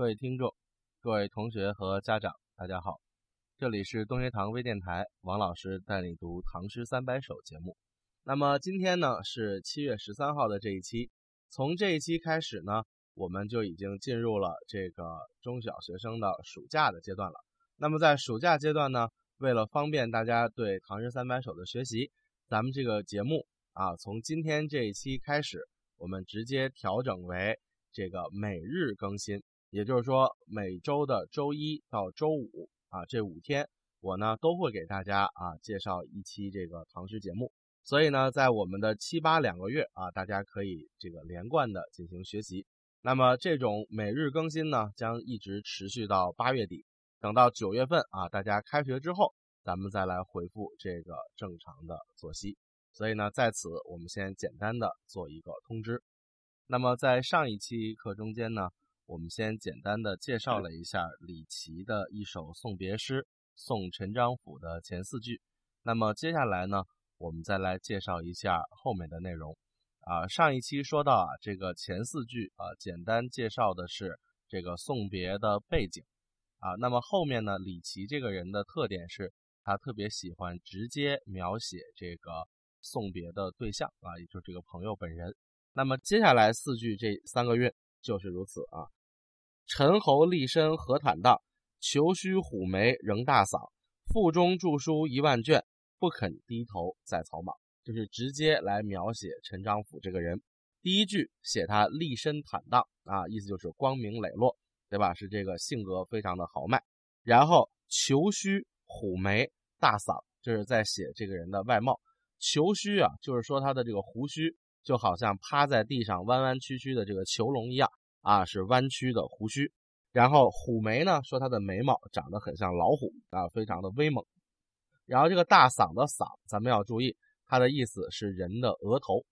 各位听众、各位同学和家长，大家好，这里是东学堂微电台，王老师带你读《唐诗三百首》节目。那么今天呢是七月十三号的这一期，从这一期开始呢，我们就已经进入了这个中小学生的暑假的阶段了。那么在暑假阶段呢，为了方便大家对《唐诗三百首》的学习，咱们这个节目啊，从今天这一期开始，我们直接调整为这个每日更新。也就是说，每周的周一到周五啊，这五天我呢都会给大家啊介绍一期这个唐诗节目。所以呢，在我们的七八两个月啊，大家可以这个连贯的进行学习。那么这种每日更新呢，将一直持续到八月底。等到九月份啊，大家开学之后，咱们再来回复这个正常的作息。所以呢，在此我们先简单的做一个通知。那么在上一期课中间呢。我们先简单的介绍了一下李琦的一首送别诗《送陈章甫》的前四句。那么接下来呢，我们再来介绍一下后面的内容。啊，上一期说到啊，这个前四句啊，简单介绍的是这个送别的背景。啊，那么后面呢，李琦这个人的特点是他特别喜欢直接描写这个送别的对象啊，也就是这个朋友本人。那么接下来四句这三个月就是如此啊。陈侯立身何坦荡，虬须虎眉仍大嗓。腹中著书一万卷，不肯低头在草莽。就是直接来描写陈章甫这个人。第一句写他立身坦荡啊，意思就是光明磊落，对吧？是这个性格非常的豪迈。然后虬须虎眉大嗓，就是在写这个人的外貌。虬须啊，就是说他的这个胡须就好像趴在地上弯弯曲曲的这个囚笼一样。啊，是弯曲的胡须，然后虎眉呢，说他的眉毛长得很像老虎啊，非常的威猛。然后这个大嗓的嗓，咱们要注意，它的意思是人的额头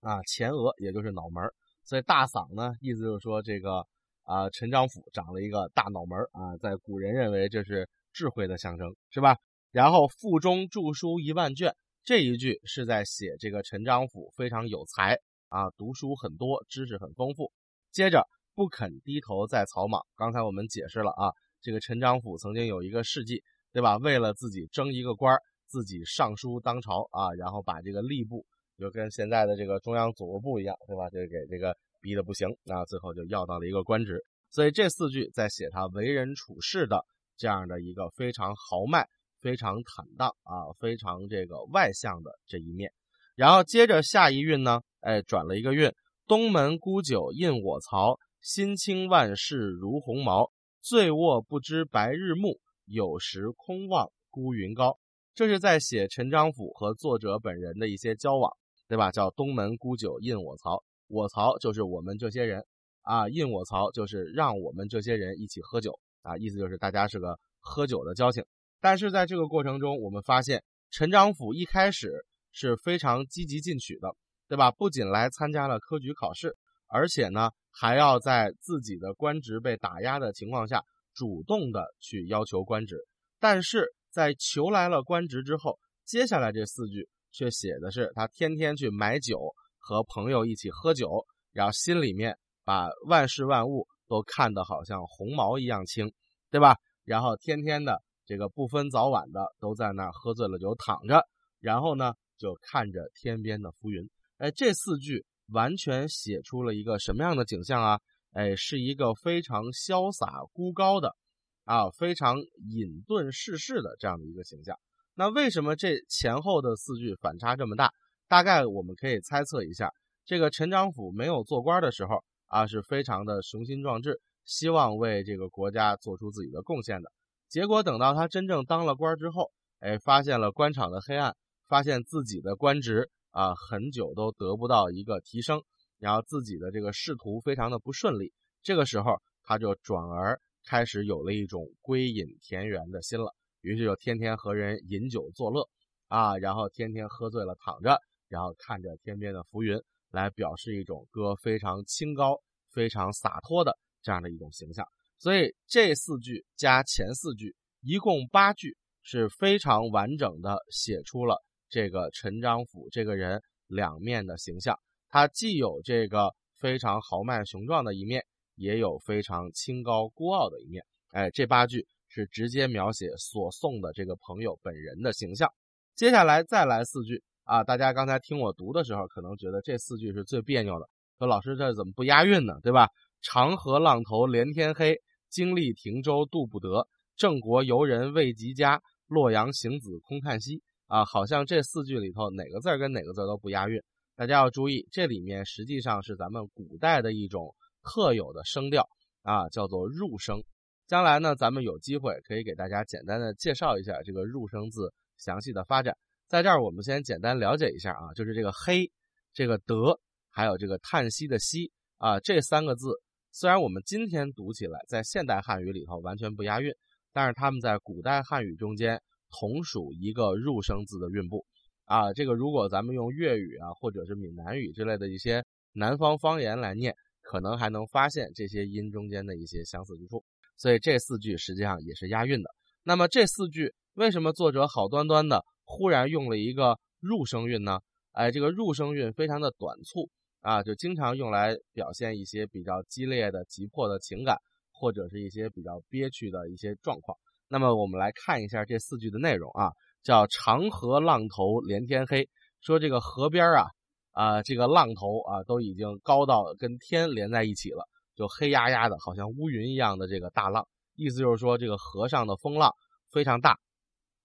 啊，前额也就是脑门所以大嗓呢，意思就是说这个啊，陈章甫长了一个大脑门啊，在古人认为这是智慧的象征，是吧？然后腹中著书一万卷，这一句是在写这个陈章甫非常有才啊，读书很多，知识很丰富。接着不肯低头在草莽。刚才我们解释了啊，这个陈章甫曾经有一个事迹，对吧？为了自己争一个官儿，自己上书当朝啊，然后把这个吏部就跟现在的这个中央组织部一样，对吧？就给这个逼得不行啊，最后就要到了一个官职。所以这四句在写他为人处事的这样的一个非常豪迈、非常坦荡啊、非常这个外向的这一面。然后接着下一韵呢，哎，转了一个韵。东门沽酒印我曹，心清万事如鸿毛。醉卧不知白日暮，有时空望孤云高。这是在写陈章甫和作者本人的一些交往，对吧？叫东门沽酒印我曹，我曹就是我们这些人啊，印我曹就是让我们这些人一起喝酒啊，意思就是大家是个喝酒的交情。但是在这个过程中，我们发现陈章甫一开始是非常积极进取的。对吧？不仅来参加了科举考试，而且呢，还要在自己的官职被打压的情况下，主动的去要求官职。但是在求来了官职之后，接下来这四句却写的是他天天去买酒，和朋友一起喝酒，然后心里面把万事万物都看得好像红毛一样轻，对吧？然后天天的这个不分早晚的都在那喝醉了酒躺着，然后呢，就看着天边的浮云。哎，这四句完全写出了一个什么样的景象啊？哎，是一个非常潇洒孤高的，啊，非常隐遁世事的这样的一个形象。那为什么这前后的四句反差这么大？大概我们可以猜测一下，这个陈章甫没有做官的时候啊，是非常的雄心壮志，希望为这个国家做出自己的贡献的。结果等到他真正当了官之后，哎，发现了官场的黑暗，发现自己的官职。啊，很久都得不到一个提升，然后自己的这个仕途非常的不顺利。这个时候，他就转而开始有了一种归隐田园的心了，于是就天天和人饮酒作乐，啊，然后天天喝醉了躺着，然后看着天边的浮云，来表示一种哥非常清高、非常洒脱的这样的一种形象。所以这四句加前四句，一共八句，是非常完整的写出了。这个陈章甫这个人两面的形象，他既有这个非常豪迈雄壮的一面，也有非常清高孤傲的一面。哎，这八句是直接描写所送的这个朋友本人的形象。接下来再来四句啊，大家刚才听我读的时候，可能觉得这四句是最别扭的，说老师这怎么不押韵呢？对吧？长河浪头连天黑，经历停舟渡不得。郑国游人未及家，洛阳行子空叹息。啊，好像这四句里头哪个字儿跟哪个字儿都不押韵。大家要注意，这里面实际上是咱们古代的一种特有的声调啊，叫做入声。将来呢，咱们有机会可以给大家简单的介绍一下这个入声字详细的发展。在这儿，我们先简单了解一下啊，就是这个黑、这个得，还有这个叹息的息啊，这三个字，虽然我们今天读起来在现代汉语里头完全不押韵，但是他们在古代汉语中间同属一个入声字的韵部。啊，这个如果咱们用粤语啊，或者是闽南语之类的一些南方方言来念，可能还能发现这些音中间的一些相似之处。所以这四句实际上也是押韵的。那么这四句为什么作者好端端的忽然用了一个入声韵呢？哎，这个入声韵非常的短促啊，就经常用来表现一些比较激烈的、急迫的情感，或者是一些比较憋屈的一些状况。那么我们来看一下这四句的内容啊。叫长河浪头连天黑，说这个河边啊啊，这个浪头啊都已经高到跟天连在一起了，就黑压压的，好像乌云一样的这个大浪，意思就是说这个河上的风浪非常大。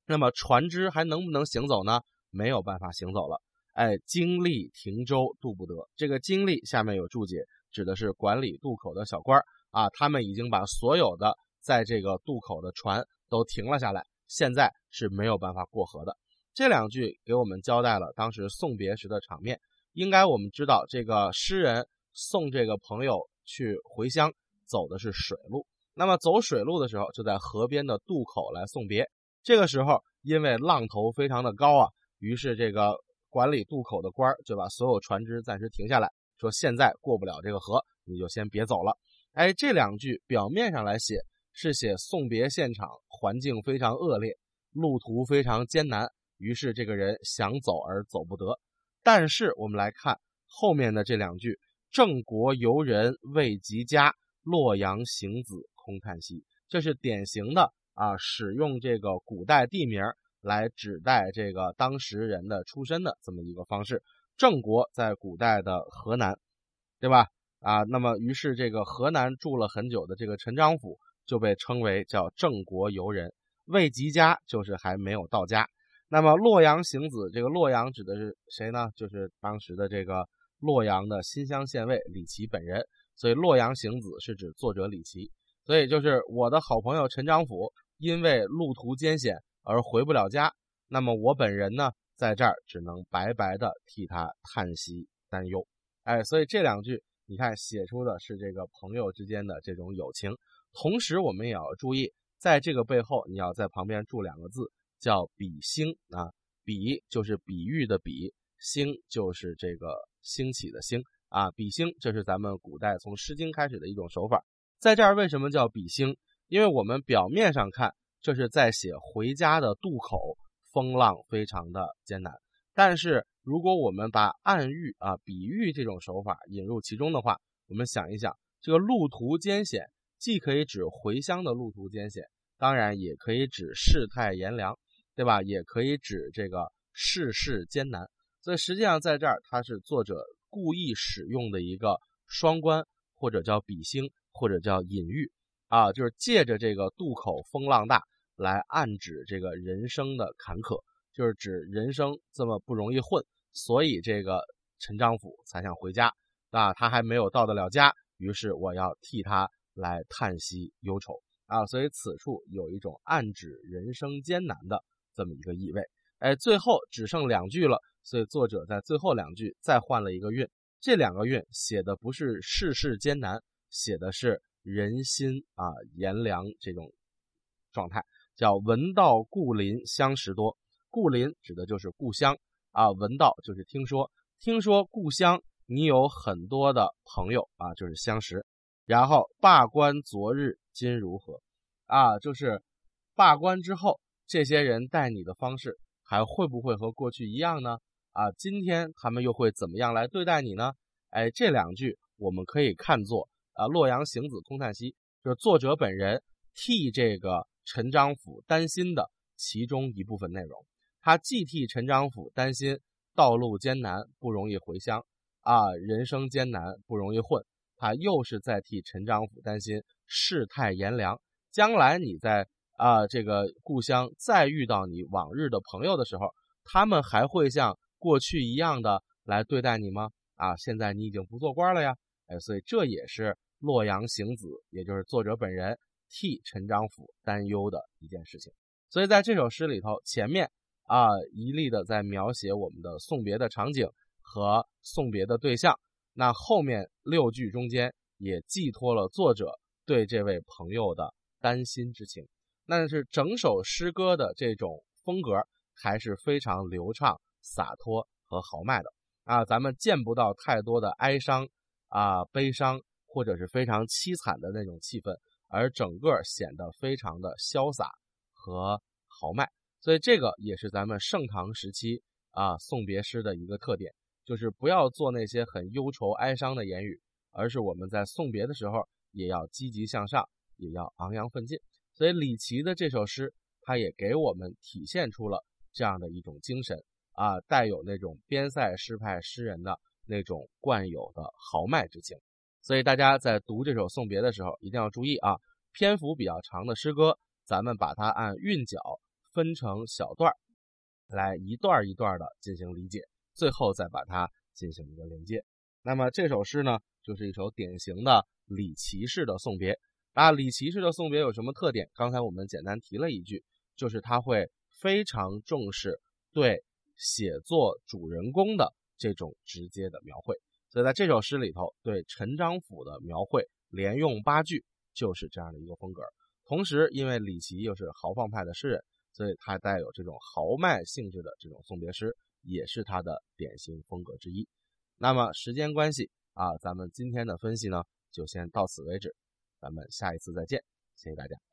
那么船只还能不能行走呢？没有办法行走了。哎，经历停舟渡不得。这个经历下面有注解，指的是管理渡口的小官儿啊，他们已经把所有的在这个渡口的船都停了下来。现在是没有办法过河的。这两句给我们交代了当时送别时的场面。应该我们知道，这个诗人送这个朋友去回乡，走的是水路。那么走水路的时候，就在河边的渡口来送别。这个时候，因为浪头非常的高啊，于是这个管理渡口的官儿就把所有船只暂时停下来，说现在过不了这个河，你就先别走了。哎，这两句表面上来写。是写送别现场环境非常恶劣，路途非常艰难，于是这个人想走而走不得。但是我们来看后面的这两句：“郑国游人未及家，洛阳行子空叹息。”这是典型的啊，使用这个古代地名来指代这个当时人的出身的这么一个方式。郑国在古代的河南，对吧？啊，那么于是这个河南住了很久的这个陈章甫。就被称为叫郑国游人，未及家就是还没有到家。那么洛阳行子，这个洛阳指的是谁呢？就是当时的这个洛阳的新乡县尉李琦本人。所以洛阳行子是指作者李琦。所以就是我的好朋友陈章甫，因为路途艰险而回不了家。那么我本人呢，在这儿只能白白的替他叹息担忧。哎，所以这两句你看写出的是这个朋友之间的这种友情。同时，我们也要注意，在这个背后，你要在旁边注两个字，叫“比兴”啊，“比”就是比喻的“比”，“兴”就是这个兴起的“兴”啊，“比兴”这是咱们古代从《诗经》开始的一种手法。在这儿为什么叫“比兴”？因为我们表面上看，这是在写回家的渡口，风浪非常的艰难。但是，如果我们把暗喻啊、比喻这种手法引入其中的话，我们想一想，这个路途艰险。既可以指回乡的路途艰险，当然也可以指世态炎凉，对吧？也可以指这个世事艰难。所以实际上在这儿，它是作者故意使用的一个双关，或者叫比兴，或者叫隐喻啊，就是借着这个渡口风浪大来暗指这个人生的坎坷，就是指人生这么不容易混，所以这个陈章甫才想回家那，他还没有到得了家，于是我要替他。来叹息忧愁啊，所以此处有一种暗指人生艰难的这么一个意味。哎，最后只剩两句了，所以作者在最后两句再换了一个韵。这两个韵写的不是世事艰难，写的是人心啊炎凉这种状态，叫闻道故邻相识多。故邻指的就是故乡啊，闻道就是听说，听说故乡你有很多的朋友啊，就是相识。然后罢官昨日今如何？啊，就是罢官之后，这些人待你的方式还会不会和过去一样呢？啊，今天他们又会怎么样来对待你呢？哎，这两句我们可以看作啊，洛阳行子空叹息，就是作者本人替这个陈章甫担心的其中一部分内容。他既替陈章甫担心道路艰难不容易回乡啊，人生艰难不容易混，他又是在替陈章甫担心世态炎凉，将来你在啊这个故乡再遇到你往日的朋友的时候，他们还会像过去一样的来对待你吗？啊，现在你已经不做官了呀，哎，所以这也是洛阳行子，也就是作者本人替陈章甫担忧的一件事情。所以在这首诗里头，前面。啊，一力的在描写我们的送别的场景和送别的对象。那后面六句中间也寄托了作者对这位朋友的担心之情。那是整首诗歌的这种风格还是非常流畅、洒脱和豪迈的啊！咱们见不到太多的哀伤啊、悲伤或者是非常凄惨的那种气氛，而整个显得非常的潇洒和豪迈。所以这个也是咱们盛唐时期啊送别诗的一个特点，就是不要做那些很忧愁哀伤的言语，而是我们在送别的时候也要积极向上，也要昂扬奋进。所以李琦的这首诗，它也给我们体现出了这样的一种精神啊，带有那种边塞诗派诗人的那种惯有的豪迈之情。所以大家在读这首送别的时候，一定要注意啊，篇幅比较长的诗歌，咱们把它按韵脚。分成小段儿，来一段一段的进行理解，最后再把它进行一个连接。那么这首诗呢，就是一首典型的李琦式的送别。啊，李琦式的送别有什么特点？刚才我们简单提了一句，就是他会非常重视对写作主人公的这种直接的描绘。所以在这首诗里头，对陈章甫的描绘连用八句，就是这样的一个风格。同时，因为李琦又是豪放派的诗人。所以它带有这种豪迈性质的这种送别诗，也是他的典型风格之一。那么时间关系啊，咱们今天的分析呢，就先到此为止，咱们下一次再见，谢谢大家。